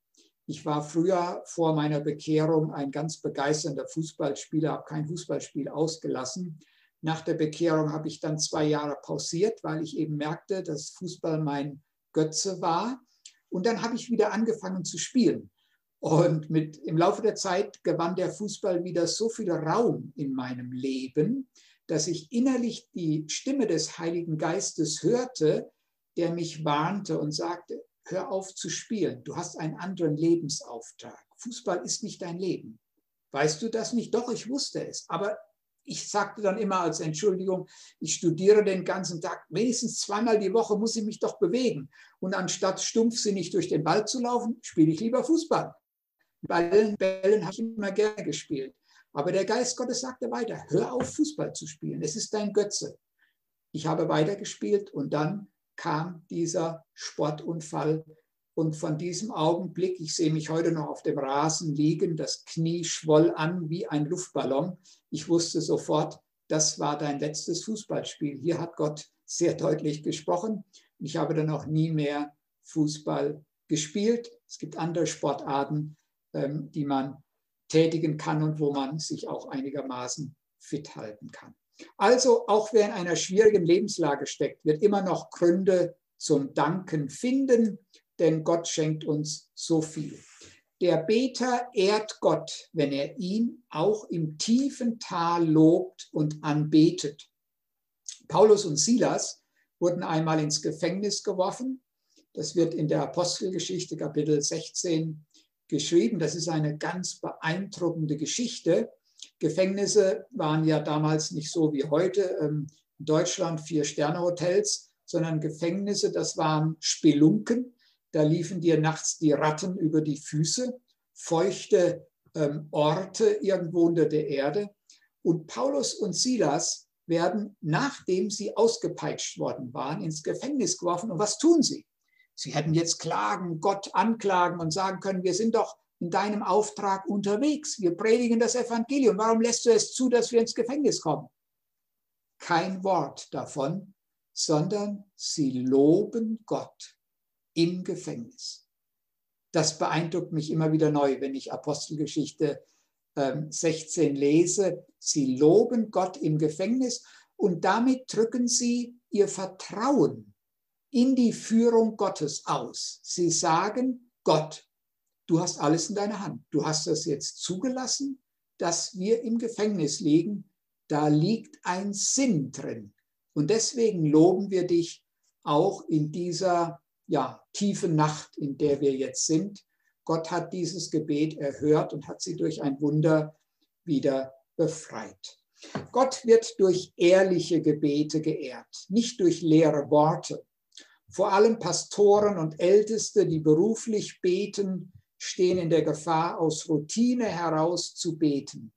Ich war früher vor meiner Bekehrung ein ganz begeisternder Fußballspieler, habe kein Fußballspiel ausgelassen. Nach der Bekehrung habe ich dann zwei Jahre pausiert, weil ich eben merkte, dass Fußball mein Götze war. Und dann habe ich wieder angefangen zu spielen. Und mit, im Laufe der Zeit gewann der Fußball wieder so viel Raum in meinem Leben, dass ich innerlich die Stimme des Heiligen Geistes hörte, der mich warnte und sagte, hör auf zu spielen, du hast einen anderen Lebensauftrag. Fußball ist nicht dein Leben. Weißt du das nicht? Doch, ich wusste es. Aber ich sagte dann immer als Entschuldigung, ich studiere den ganzen Tag, wenigstens zweimal die Woche muss ich mich doch bewegen. Und anstatt stumpfsinnig durch den Wald zu laufen, spiele ich lieber Fußball. Ballen, Bällen habe ich immer gerne gespielt. Aber der Geist Gottes sagte weiter, hör auf, Fußball zu spielen. Es ist dein Götze. Ich habe weitergespielt und dann kam dieser Sportunfall. Und von diesem Augenblick, ich sehe mich heute noch auf dem Rasen liegen, das Knie schwoll an wie ein Luftballon. Ich wusste sofort, das war dein letztes Fußballspiel. Hier hat Gott sehr deutlich gesprochen. Ich habe dann auch nie mehr Fußball gespielt. Es gibt andere Sportarten, ähm, die man tätigen kann und wo man sich auch einigermaßen fit halten kann. Also auch wer in einer schwierigen Lebenslage steckt, wird immer noch Gründe zum Danken finden, denn Gott schenkt uns so viel. Der Beter ehrt Gott, wenn er ihn auch im tiefen Tal lobt und anbetet. Paulus und Silas wurden einmal ins Gefängnis geworfen. Das wird in der Apostelgeschichte Kapitel 16 geschrieben. Das ist eine ganz beeindruckende Geschichte. Gefängnisse waren ja damals nicht so wie heute. Ähm, in Deutschland Vier-Sterne-Hotels, sondern Gefängnisse, das waren Spelunken. Da liefen dir nachts die Ratten über die Füße. Feuchte ähm, Orte irgendwo unter der Erde. Und Paulus und Silas werden, nachdem sie ausgepeitscht worden waren, ins Gefängnis geworfen. Und was tun sie? Sie hätten jetzt klagen, Gott anklagen und sagen können, wir sind doch in deinem Auftrag unterwegs. Wir predigen das Evangelium. Warum lässt du es zu, dass wir ins Gefängnis kommen? Kein Wort davon, sondern sie loben Gott im Gefängnis. Das beeindruckt mich immer wieder neu, wenn ich Apostelgeschichte 16 ähm, lese. Sie loben Gott im Gefängnis und damit drücken sie ihr Vertrauen in die Führung Gottes aus. Sie sagen, Gott, du hast alles in deiner Hand. Du hast das jetzt zugelassen, dass wir im Gefängnis liegen. Da liegt ein Sinn drin. Und deswegen loben wir dich auch in dieser ja, tiefen Nacht, in der wir jetzt sind. Gott hat dieses Gebet erhört und hat sie durch ein Wunder wieder befreit. Gott wird durch ehrliche Gebete geehrt, nicht durch leere Worte. Vor allem Pastoren und Älteste, die beruflich beten, stehen in der Gefahr, aus Routine heraus zu beten.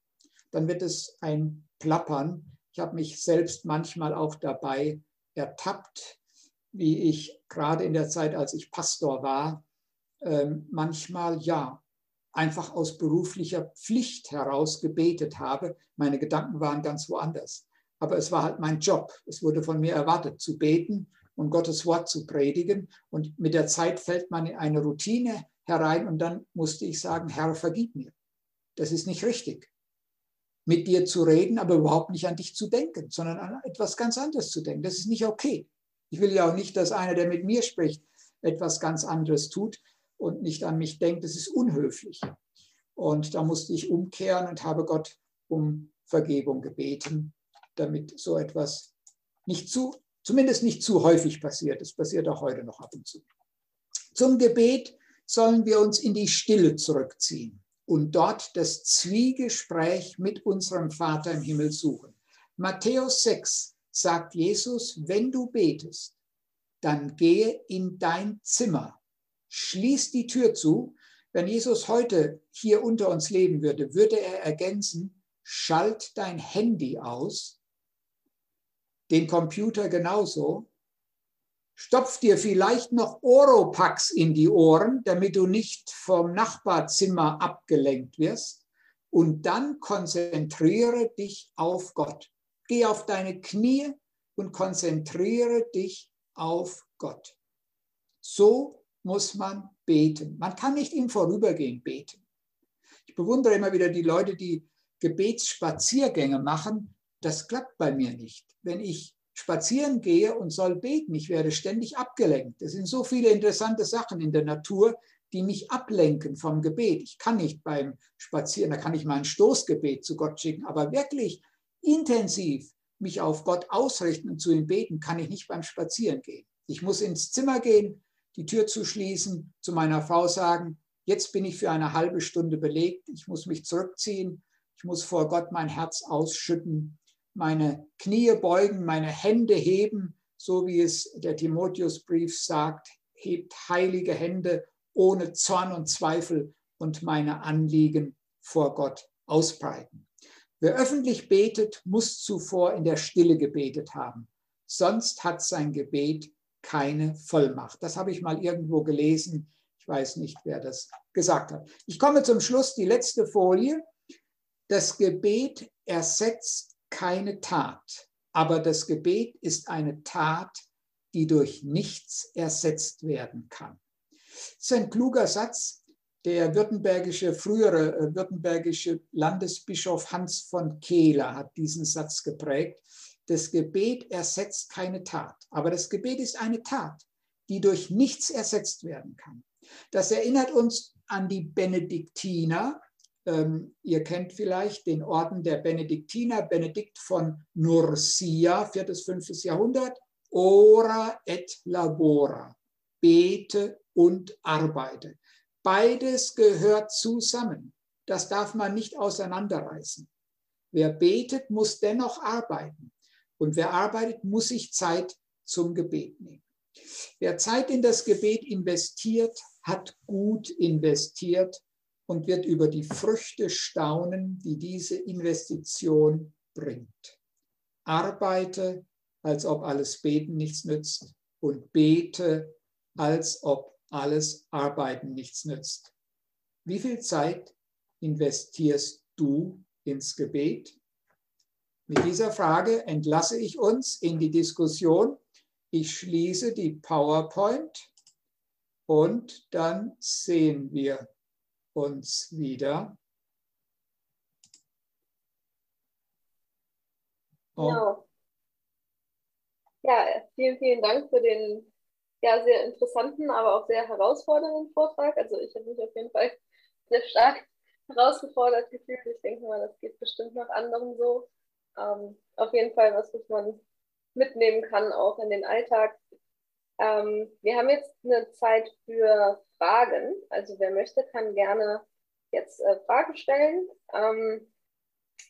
Dann wird es ein Plappern. Ich habe mich selbst manchmal auch dabei ertappt, wie ich gerade in der Zeit, als ich Pastor war, ähm, manchmal ja einfach aus beruflicher Pflicht heraus gebetet habe. Meine Gedanken waren ganz woanders. Aber es war halt mein Job. Es wurde von mir erwartet, zu beten und Gottes Wort zu predigen. Und mit der Zeit fällt man in eine Routine herein und dann musste ich sagen, Herr, vergib mir. Das ist nicht richtig. Mit dir zu reden, aber überhaupt nicht an dich zu denken, sondern an etwas ganz anderes zu denken. Das ist nicht okay. Ich will ja auch nicht, dass einer, der mit mir spricht, etwas ganz anderes tut und nicht an mich denkt. Das ist unhöflich. Und da musste ich umkehren und habe Gott um Vergebung gebeten, damit so etwas nicht zu, zumindest nicht zu häufig passiert. Es passiert auch heute noch ab und zu. Zum Gebet sollen wir uns in die Stille zurückziehen und dort das Zwiegespräch mit unserem Vater im Himmel suchen. Matthäus 6 sagt Jesus, wenn du betest, dann gehe in dein Zimmer, schließ die Tür zu. Wenn Jesus heute hier unter uns leben würde, würde er ergänzen, schalt dein Handy aus, den Computer genauso Stopf dir vielleicht noch Oropax in die Ohren, damit du nicht vom Nachbarzimmer abgelenkt wirst. Und dann konzentriere dich auf Gott. Geh auf deine Knie und konzentriere dich auf Gott. So muss man beten. Man kann nicht im Vorübergehen beten. Ich bewundere immer wieder die Leute, die Gebetsspaziergänge machen. Das klappt bei mir nicht. Wenn ich spazieren gehe und soll beten, ich werde ständig abgelenkt. Es sind so viele interessante Sachen in der Natur, die mich ablenken vom Gebet. Ich kann nicht beim Spazieren, da kann ich mein Stoßgebet zu Gott schicken, aber wirklich intensiv mich auf Gott ausrichten und zu ihm beten, kann ich nicht beim Spazieren gehen. Ich muss ins Zimmer gehen, die Tür zu schließen, zu meiner Frau sagen, jetzt bin ich für eine halbe Stunde belegt, ich muss mich zurückziehen, ich muss vor Gott mein Herz ausschütten meine Knie beugen, meine Hände heben, so wie es der Timotheusbrief sagt, hebt heilige Hände ohne Zorn und Zweifel und meine Anliegen vor Gott ausbreiten. Wer öffentlich betet, muss zuvor in der Stille gebetet haben. Sonst hat sein Gebet keine Vollmacht. Das habe ich mal irgendwo gelesen. Ich weiß nicht, wer das gesagt hat. Ich komme zum Schluss, die letzte Folie. Das Gebet ersetzt keine Tat, aber das Gebet ist eine Tat, die durch nichts ersetzt werden kann. Das ist ein kluger Satz. Der württembergische, frühere äh, württembergische Landesbischof Hans von Kehler hat diesen Satz geprägt. Das Gebet ersetzt keine Tat, aber das Gebet ist eine Tat, die durch nichts ersetzt werden kann. Das erinnert uns an die Benediktiner, ähm, ihr kennt vielleicht den Orden der Benediktiner, Benedikt von Nursia, 4. bis 5. Jahrhundert. Ora et labora, bete und arbeite. Beides gehört zusammen. Das darf man nicht auseinanderreißen. Wer betet, muss dennoch arbeiten. Und wer arbeitet, muss sich Zeit zum Gebet nehmen. Wer Zeit in das Gebet investiert, hat gut investiert und wird über die Früchte staunen, die diese Investition bringt. Arbeite, als ob alles Beten nichts nützt und bete, als ob alles Arbeiten nichts nützt. Wie viel Zeit investierst du ins Gebet? Mit dieser Frage entlasse ich uns in die Diskussion. Ich schließe die PowerPoint und dann sehen wir uns wieder. Genau. Ja, vielen, vielen Dank für den ja, sehr interessanten, aber auch sehr herausfordernden Vortrag. Also ich habe mich auf jeden Fall sehr stark herausgefordert gefühlt. Ich denke mal, das geht bestimmt noch anderen so. Ähm, auf jeden Fall was, was man mitnehmen kann, auch in den Alltag. Ähm, wir haben jetzt eine Zeit für Fragen. Also wer möchte, kann gerne jetzt äh, Fragen stellen. Ähm,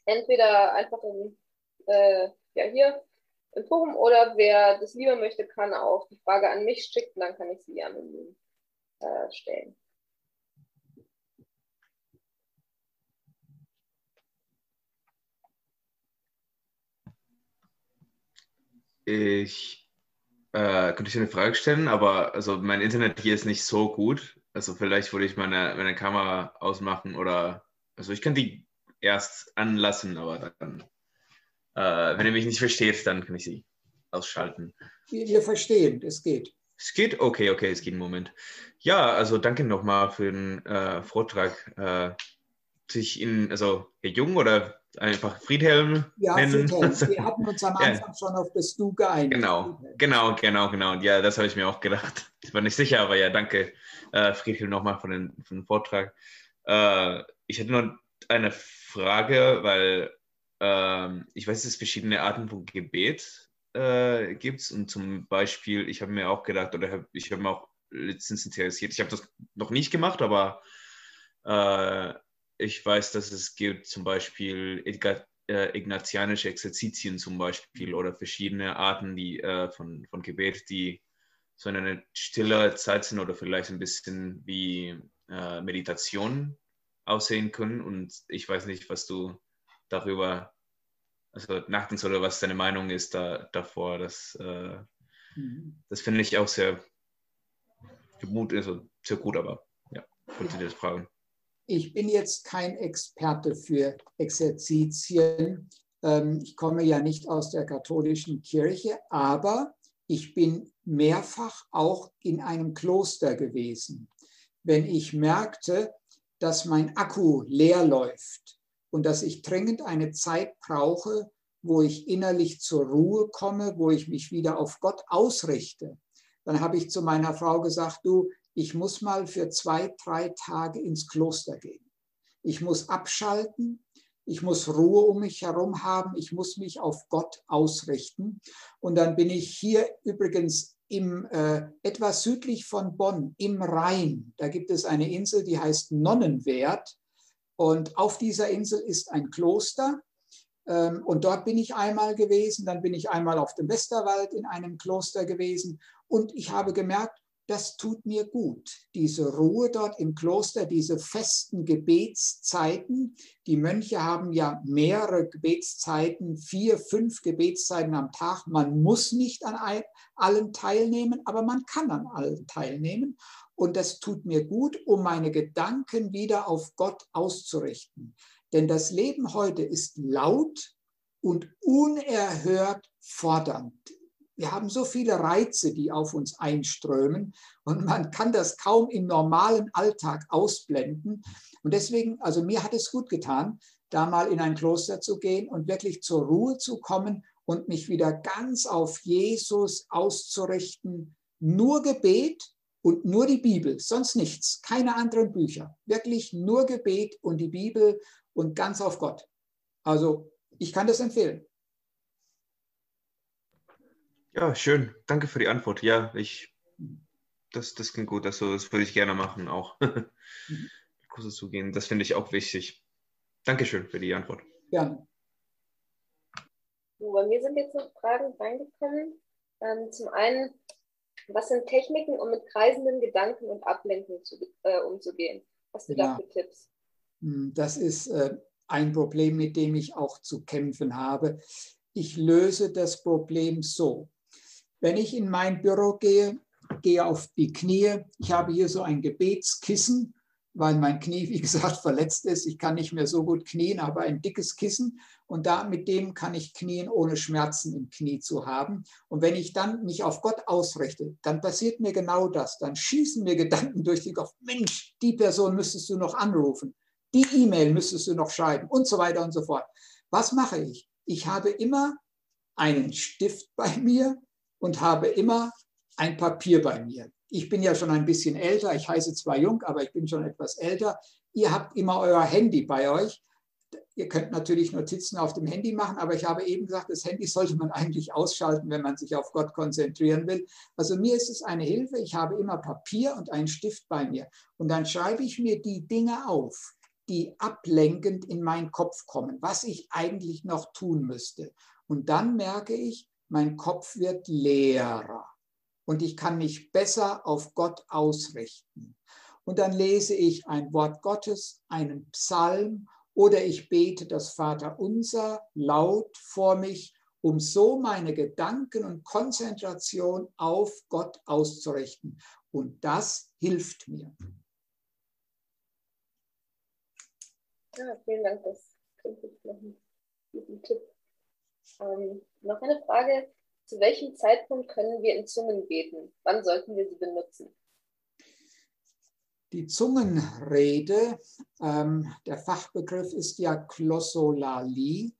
entweder einfach in, äh, ja, hier im Forum oder wer das lieber möchte, kann auch die Frage an mich schicken, dann kann ich sie anonym äh, stellen. Ich äh, könnte ich eine Frage stellen, aber also mein Internet hier ist nicht so gut. Also vielleicht würde ich meine, meine Kamera ausmachen oder also ich kann die erst anlassen, aber dann, äh, wenn ihr mich nicht versteht, dann kann ich sie ausschalten. Wir verstehen, es geht. Es geht? Okay, okay, es geht einen Moment. Ja, also danke nochmal für den äh, Vortrag. Äh, sich in, also Jung oder einfach Friedhelm ja, nennen. Friedhelm. (laughs) Wir hatten uns am Anfang ja. schon auf das Du geeinigt. Genau, genau, genau, genau. Ja, das habe ich mir auch gedacht. Ich war nicht sicher, aber ja, danke, äh, Friedhelm, nochmal für den, für den Vortrag. Äh, ich hatte noch eine Frage, weil äh, ich weiß, dass es verschiedene Arten von Gebet äh, gibt. Und zum Beispiel, ich habe mir auch gedacht, oder hab, ich habe mir auch letztens interessiert, ich habe das noch nicht gemacht, aber äh, ich weiß, dass es gibt zum Beispiel äh, ignatianische Exerzitien zum Beispiel oder verschiedene Arten die, äh, von, von Gebet, die so eine stille Zeit sind oder vielleicht ein bisschen wie äh, Meditation aussehen können. Und ich weiß nicht, was du darüber also nachdenkst oder was deine Meinung ist da, davor. Das, äh, mhm. das finde ich auch sehr, also sehr gut, aber ja, wollte dir das fragen ich bin jetzt kein Experte für Exerzitien. Ähm, ich komme ja nicht aus der katholischen Kirche, aber ich bin mehrfach auch in einem Kloster gewesen. Wenn ich merkte, dass mein Akku leer läuft und dass ich dringend eine Zeit brauche, wo ich innerlich zur Ruhe komme, wo ich mich wieder auf Gott ausrichte, dann habe ich zu meiner Frau gesagt, du, ich muss mal für zwei, drei Tage ins Kloster gehen. Ich muss abschalten, ich muss Ruhe um mich herum haben, ich muss mich auf Gott ausrichten. Und dann bin ich hier übrigens im, äh, etwas südlich von Bonn, im Rhein. Da gibt es eine Insel, die heißt Nonnenwert. Und auf dieser Insel ist ein Kloster. Ähm, und dort bin ich einmal gewesen. Dann bin ich einmal auf dem Westerwald in einem Kloster gewesen. Und ich habe gemerkt, das tut mir gut. Diese Ruhe dort im Kloster, diese festen Gebetszeiten. Die Mönche haben ja mehrere Gebetszeiten, vier, fünf Gebetszeiten am Tag. Man muss nicht an allen teilnehmen, aber man kann an allen teilnehmen. Und das tut mir gut, um meine Gedanken wieder auf Gott auszurichten. Denn das Leben heute ist laut und unerhört fordernd. Wir haben so viele Reize, die auf uns einströmen und man kann das kaum im normalen Alltag ausblenden. Und deswegen, also mir hat es gut getan, da mal in ein Kloster zu gehen und wirklich zur Ruhe zu kommen und mich wieder ganz auf Jesus auszurichten. Nur Gebet und nur die Bibel, sonst nichts, keine anderen Bücher. Wirklich nur Gebet und die Bibel und ganz auf Gott. Also ich kann das empfehlen. Ja, schön. Danke für die Antwort. Ja, ich, das, das klingt gut. Also, das würde ich gerne machen, auch (laughs) Kurse zu gehen. Das finde ich auch wichtig. Dankeschön für die Antwort. Gerne. So, bei mir sind jetzt noch Fragen reingekommen. Ähm, zum einen, was sind Techniken, um mit kreisenden Gedanken und Ablenken zu, äh, umzugehen? hast du ja. da für Tipps? Hm, das ist äh, ein Problem, mit dem ich auch zu kämpfen habe. Ich löse das Problem so. Wenn ich in mein Büro gehe, gehe auf die Knie. Ich habe hier so ein Gebetskissen, weil mein Knie, wie gesagt, (laughs) verletzt ist. Ich kann nicht mehr so gut knien, aber ein dickes Kissen. Und da mit dem kann ich knien, ohne Schmerzen im Knie zu haben. Und wenn ich dann mich auf Gott ausrichte, dann passiert mir genau das. Dann schießen mir Gedanken durch den Kopf. Mensch, die Person müsstest du noch anrufen. Die E-Mail müsstest du noch schreiben und so weiter und so fort. Was mache ich? Ich habe immer einen Stift bei mir und habe immer ein Papier bei mir. Ich bin ja schon ein bisschen älter, ich heiße zwar jung, aber ich bin schon etwas älter. Ihr habt immer euer Handy bei euch. Ihr könnt natürlich Notizen auf dem Handy machen, aber ich habe eben gesagt, das Handy sollte man eigentlich ausschalten, wenn man sich auf Gott konzentrieren will. Also mir ist es eine Hilfe. Ich habe immer Papier und einen Stift bei mir. Und dann schreibe ich mir die Dinge auf, die ablenkend in meinen Kopf kommen, was ich eigentlich noch tun müsste. Und dann merke ich, mein Kopf wird leerer und ich kann mich besser auf Gott ausrichten. Und dann lese ich ein Wort Gottes, einen Psalm oder ich bete das Vaterunser laut vor mich, um so meine Gedanken und Konzentration auf Gott auszurichten. Und das hilft mir. Ja, vielen Dank. Das klingt jetzt noch ein guten Tipp. Ähm, noch eine Frage. Zu welchem Zeitpunkt können wir in Zungen beten? Wann sollten wir sie benutzen? Die Zungenrede, ähm, der Fachbegriff ist ja Klossolali.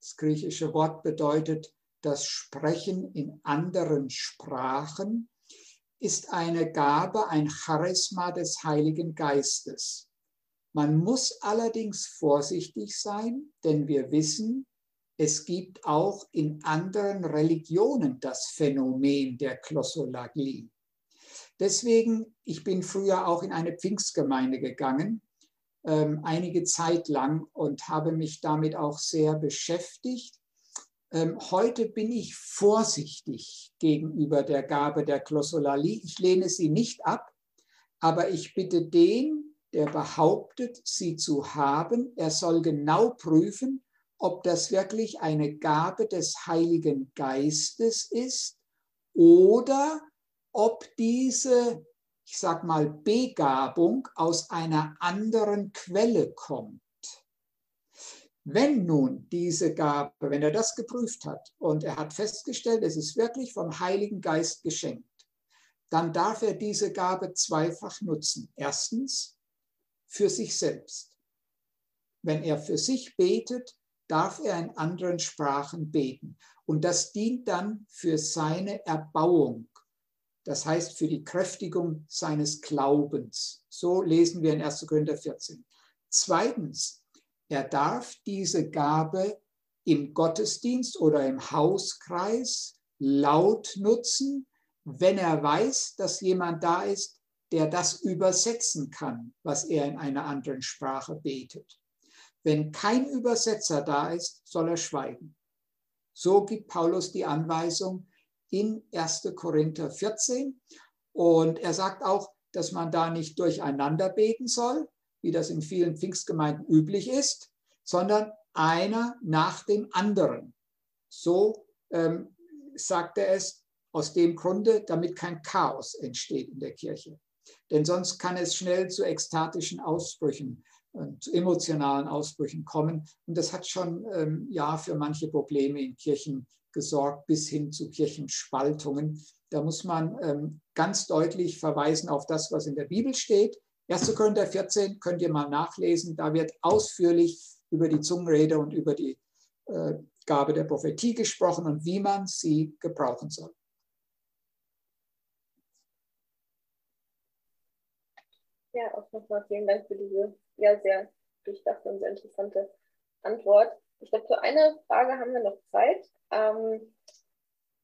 Das griechische Wort bedeutet das Sprechen in anderen Sprachen, ist eine Gabe, ein Charisma des Heiligen Geistes. Man muss allerdings vorsichtig sein, denn wir wissen, es gibt auch in anderen Religionen das Phänomen der Klossolagie. Deswegen, ich bin früher auch in eine Pfingstgemeinde gegangen, ähm, einige Zeit lang und habe mich damit auch sehr beschäftigt. Ähm, heute bin ich vorsichtig gegenüber der Gabe der Klossolalie. Ich lehne sie nicht ab, aber ich bitte den, der behauptet, sie zu haben, er soll genau prüfen, ob das wirklich eine Gabe des Heiligen Geistes ist oder ob diese, ich sag mal, Begabung aus einer anderen Quelle kommt. Wenn nun diese Gabe, wenn er das geprüft hat und er hat festgestellt, es ist wirklich vom Heiligen Geist geschenkt, dann darf er diese Gabe zweifach nutzen. Erstens für sich selbst. Wenn er für sich betet, darf er in anderen Sprachen beten. Und das dient dann für seine Erbauung. Das heißt für die Kräftigung seines Glaubens. So lesen wir in 1. Korinther 14. Zweitens, er darf diese Gabe im Gottesdienst oder im Hauskreis laut nutzen, wenn er weiß, dass jemand da ist, der das übersetzen kann, was er in einer anderen Sprache betet. Wenn kein Übersetzer da ist, soll er schweigen. So gibt Paulus die Anweisung in 1. Korinther 14. Und er sagt auch, dass man da nicht durcheinander beten soll, wie das in vielen Pfingstgemeinden üblich ist, sondern einer nach dem anderen. So ähm, sagt er es aus dem Grunde, damit kein Chaos entsteht in der Kirche. Denn sonst kann es schnell zu ekstatischen Ausbrüchen zu emotionalen Ausbrüchen kommen. Und das hat schon ähm, ja für manche Probleme in Kirchen gesorgt, bis hin zu Kirchenspaltungen. Da muss man ähm, ganz deutlich verweisen auf das, was in der Bibel steht. 1. Korinther 14 könnt ihr mal nachlesen. Da wird ausführlich über die Zungenrede und über die äh, Gabe der Prophetie gesprochen und wie man sie gebrauchen soll. Ja, auch nochmal vielen Dank für diese ja, sehr durchdachte und sehr interessante Antwort. Ich glaube, für eine Frage haben wir noch Zeit. Ähm,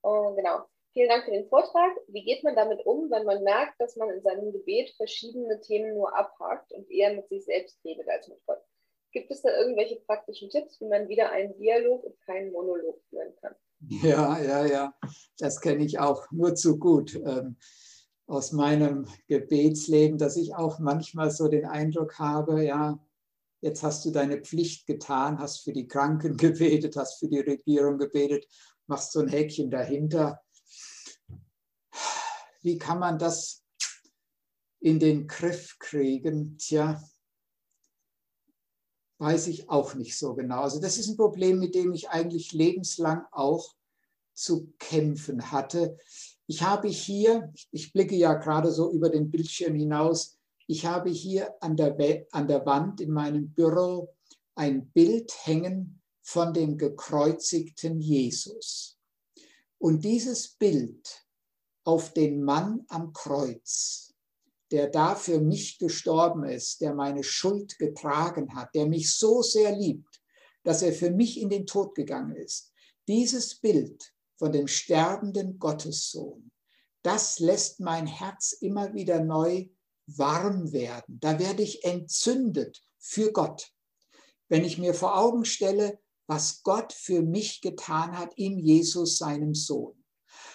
oh, genau. Vielen Dank für den Vortrag. Wie geht man damit um, wenn man merkt, dass man in seinem Gebet verschiedene Themen nur abhakt und eher mit sich selbst redet als mit Gott? Gibt es da irgendwelche praktischen Tipps, wie man wieder einen Dialog und keinen Monolog führen kann? Ja, ja, ja, das kenne ich auch nur zu gut. Aus meinem Gebetsleben, dass ich auch manchmal so den Eindruck habe, ja, jetzt hast du deine Pflicht getan, hast für die Kranken (laughs) gebetet, hast für die Regierung gebetet, machst so ein Häkchen dahinter. Wie kann man das in den Griff kriegen? Tja, weiß ich auch nicht so genau. Also das ist ein Problem, mit dem ich eigentlich lebenslang auch zu kämpfen hatte. Ich habe hier, ich blicke ja gerade so über den Bildschirm hinaus, ich habe hier an der, an der Wand in meinem Büro ein Bild hängen von dem gekreuzigten Jesus. Und dieses Bild auf den Mann am Kreuz, der da für mich gestorben ist, der meine Schuld getragen hat, der mich so sehr liebt, dass er für mich in den Tod gegangen ist. Dieses Bild von dem sterbenden Gottessohn, das lässt mein Herz immer wieder neu warm werden. Da werde ich entzündet für Gott. Wenn ich mir vor Augen stelle, was Gott für mich getan hat in Jesus, seinem Sohn.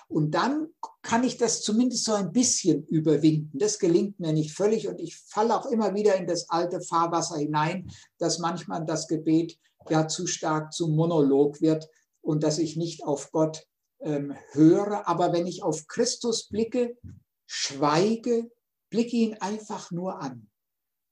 Und dann kann ich das zumindest so ein bisschen überwinden. Das gelingt mir nicht völlig und ich falle auch immer wieder in das alte Fahrwasser hinein, dass manchmal das Gebet ja zu stark zum Monolog wird und dass ich nicht auf Gott ähm, höre. Aber wenn ich auf Christus blicke, schweige, blicke ihn einfach nur an,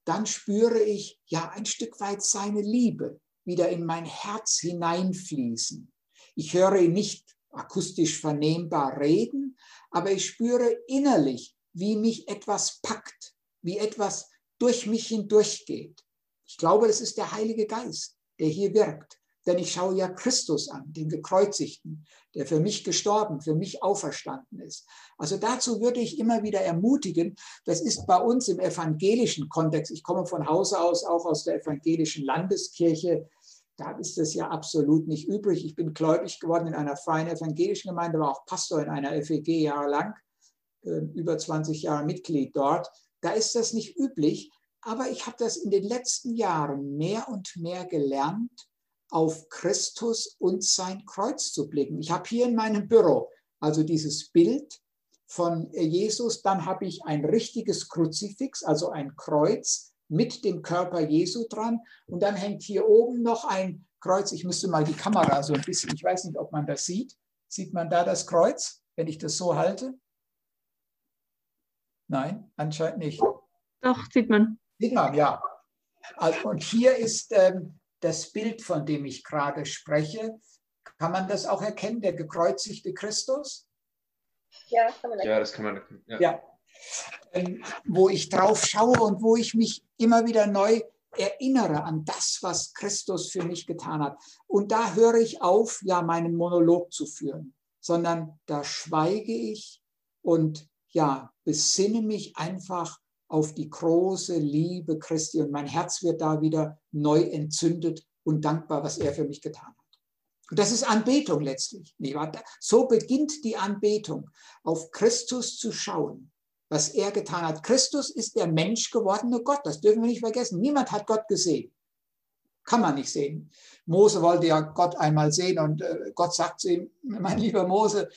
dann spüre ich ja ein Stück weit seine Liebe wieder in mein Herz hineinfließen. Ich höre ihn nicht akustisch vernehmbar reden, aber ich spüre innerlich, wie mich etwas packt, wie etwas durch mich hindurchgeht. Ich glaube, es ist der Heilige Geist, der hier wirkt. Denn ich schaue ja Christus an, den Gekreuzigten, der für mich gestorben, für mich auferstanden ist. Also dazu würde ich immer wieder ermutigen, das ist bei uns im evangelischen Kontext, ich komme von Hause aus auch aus der evangelischen Landeskirche, da ist es ja absolut nicht übrig. Ich bin gläubig geworden in einer freien evangelischen Gemeinde, war auch Pastor in einer FEG jahrelang, ähm, über 20 Jahre Mitglied dort. Da ist das nicht üblich, aber ich habe das in den letzten Jahren mehr und mehr gelernt, auf Christus und sein Kreuz zu blicken. Ich habe hier in meinem Büro also dieses Bild von Jesus, dann habe ich ein richtiges Kruzifix, also ein Kreuz mit dem Körper Jesu dran und dann hängt hier oben noch ein Kreuz. Ich müsste mal die Kamera so ein bisschen, ich weiß nicht, ob man das sieht. Sieht man da das Kreuz, wenn ich das so halte? Nein, anscheinend nicht. Doch, sieht man. Sieht man, ja. Also, und hier ist ähm, das Bild, von dem ich gerade spreche. Kann man das auch erkennen, der gekreuzigte Christus? Ja, kann man erkennen. Ja, das kann man erkennen. Ja. ja. Ähm, wo ich drauf schaue und wo ich mich immer wieder neu erinnere an das, was Christus für mich getan hat. Und da höre ich auf, ja, meinen Monolog zu führen, sondern da schweige ich und ja, besinne mich einfach auf die große Liebe Christi und mein Herz wird da wieder neu entzündet und dankbar, was er für mich getan hat. Und das ist Anbetung letztlich. So beginnt die Anbetung, auf Christus zu schauen, was er getan hat. Christus ist der Mensch gewordene Gott, das dürfen wir nicht vergessen. Niemand hat Gott gesehen. Kann man nicht sehen. Mose wollte ja Gott einmal sehen und äh, Gott sagt zu ihm, mein lieber Mose,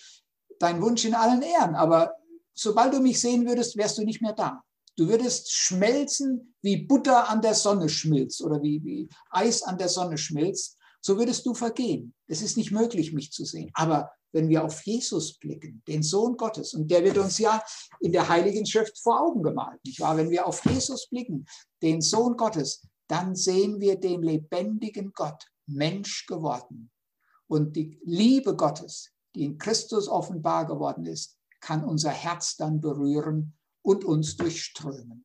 dein Wunsch in allen Ehren, aber sobald du mich sehen würdest, wärst du nicht mehr da. Du würdest schmelzen, wie Butter an der Sonne schmilzt oder wie, wie Eis an der Sonne schmilzt. So würdest du vergehen. Es ist nicht möglich, mich zu sehen. Aber wenn wir auf Jesus blicken, den Sohn Gottes, und der wird uns ja in der Heiligen Schrift vor Augen gemalt, nicht wahr? Wenn wir auf Jesus blicken, den Sohn Gottes, dann sehen wir den lebendigen Gott, Mensch geworden. Und die Liebe Gottes, die in Christus offenbar geworden ist, kann unser Herz dann berühren und uns durchströmen.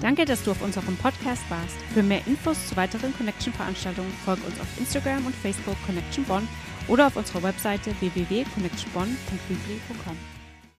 Danke, dass du auf unserem Podcast warst. Für mehr Infos zu weiteren Connection-Veranstaltungen folge uns auf Instagram und Facebook Connection Bonn oder auf unserer Webseite www.connectionbonn.bibli.com.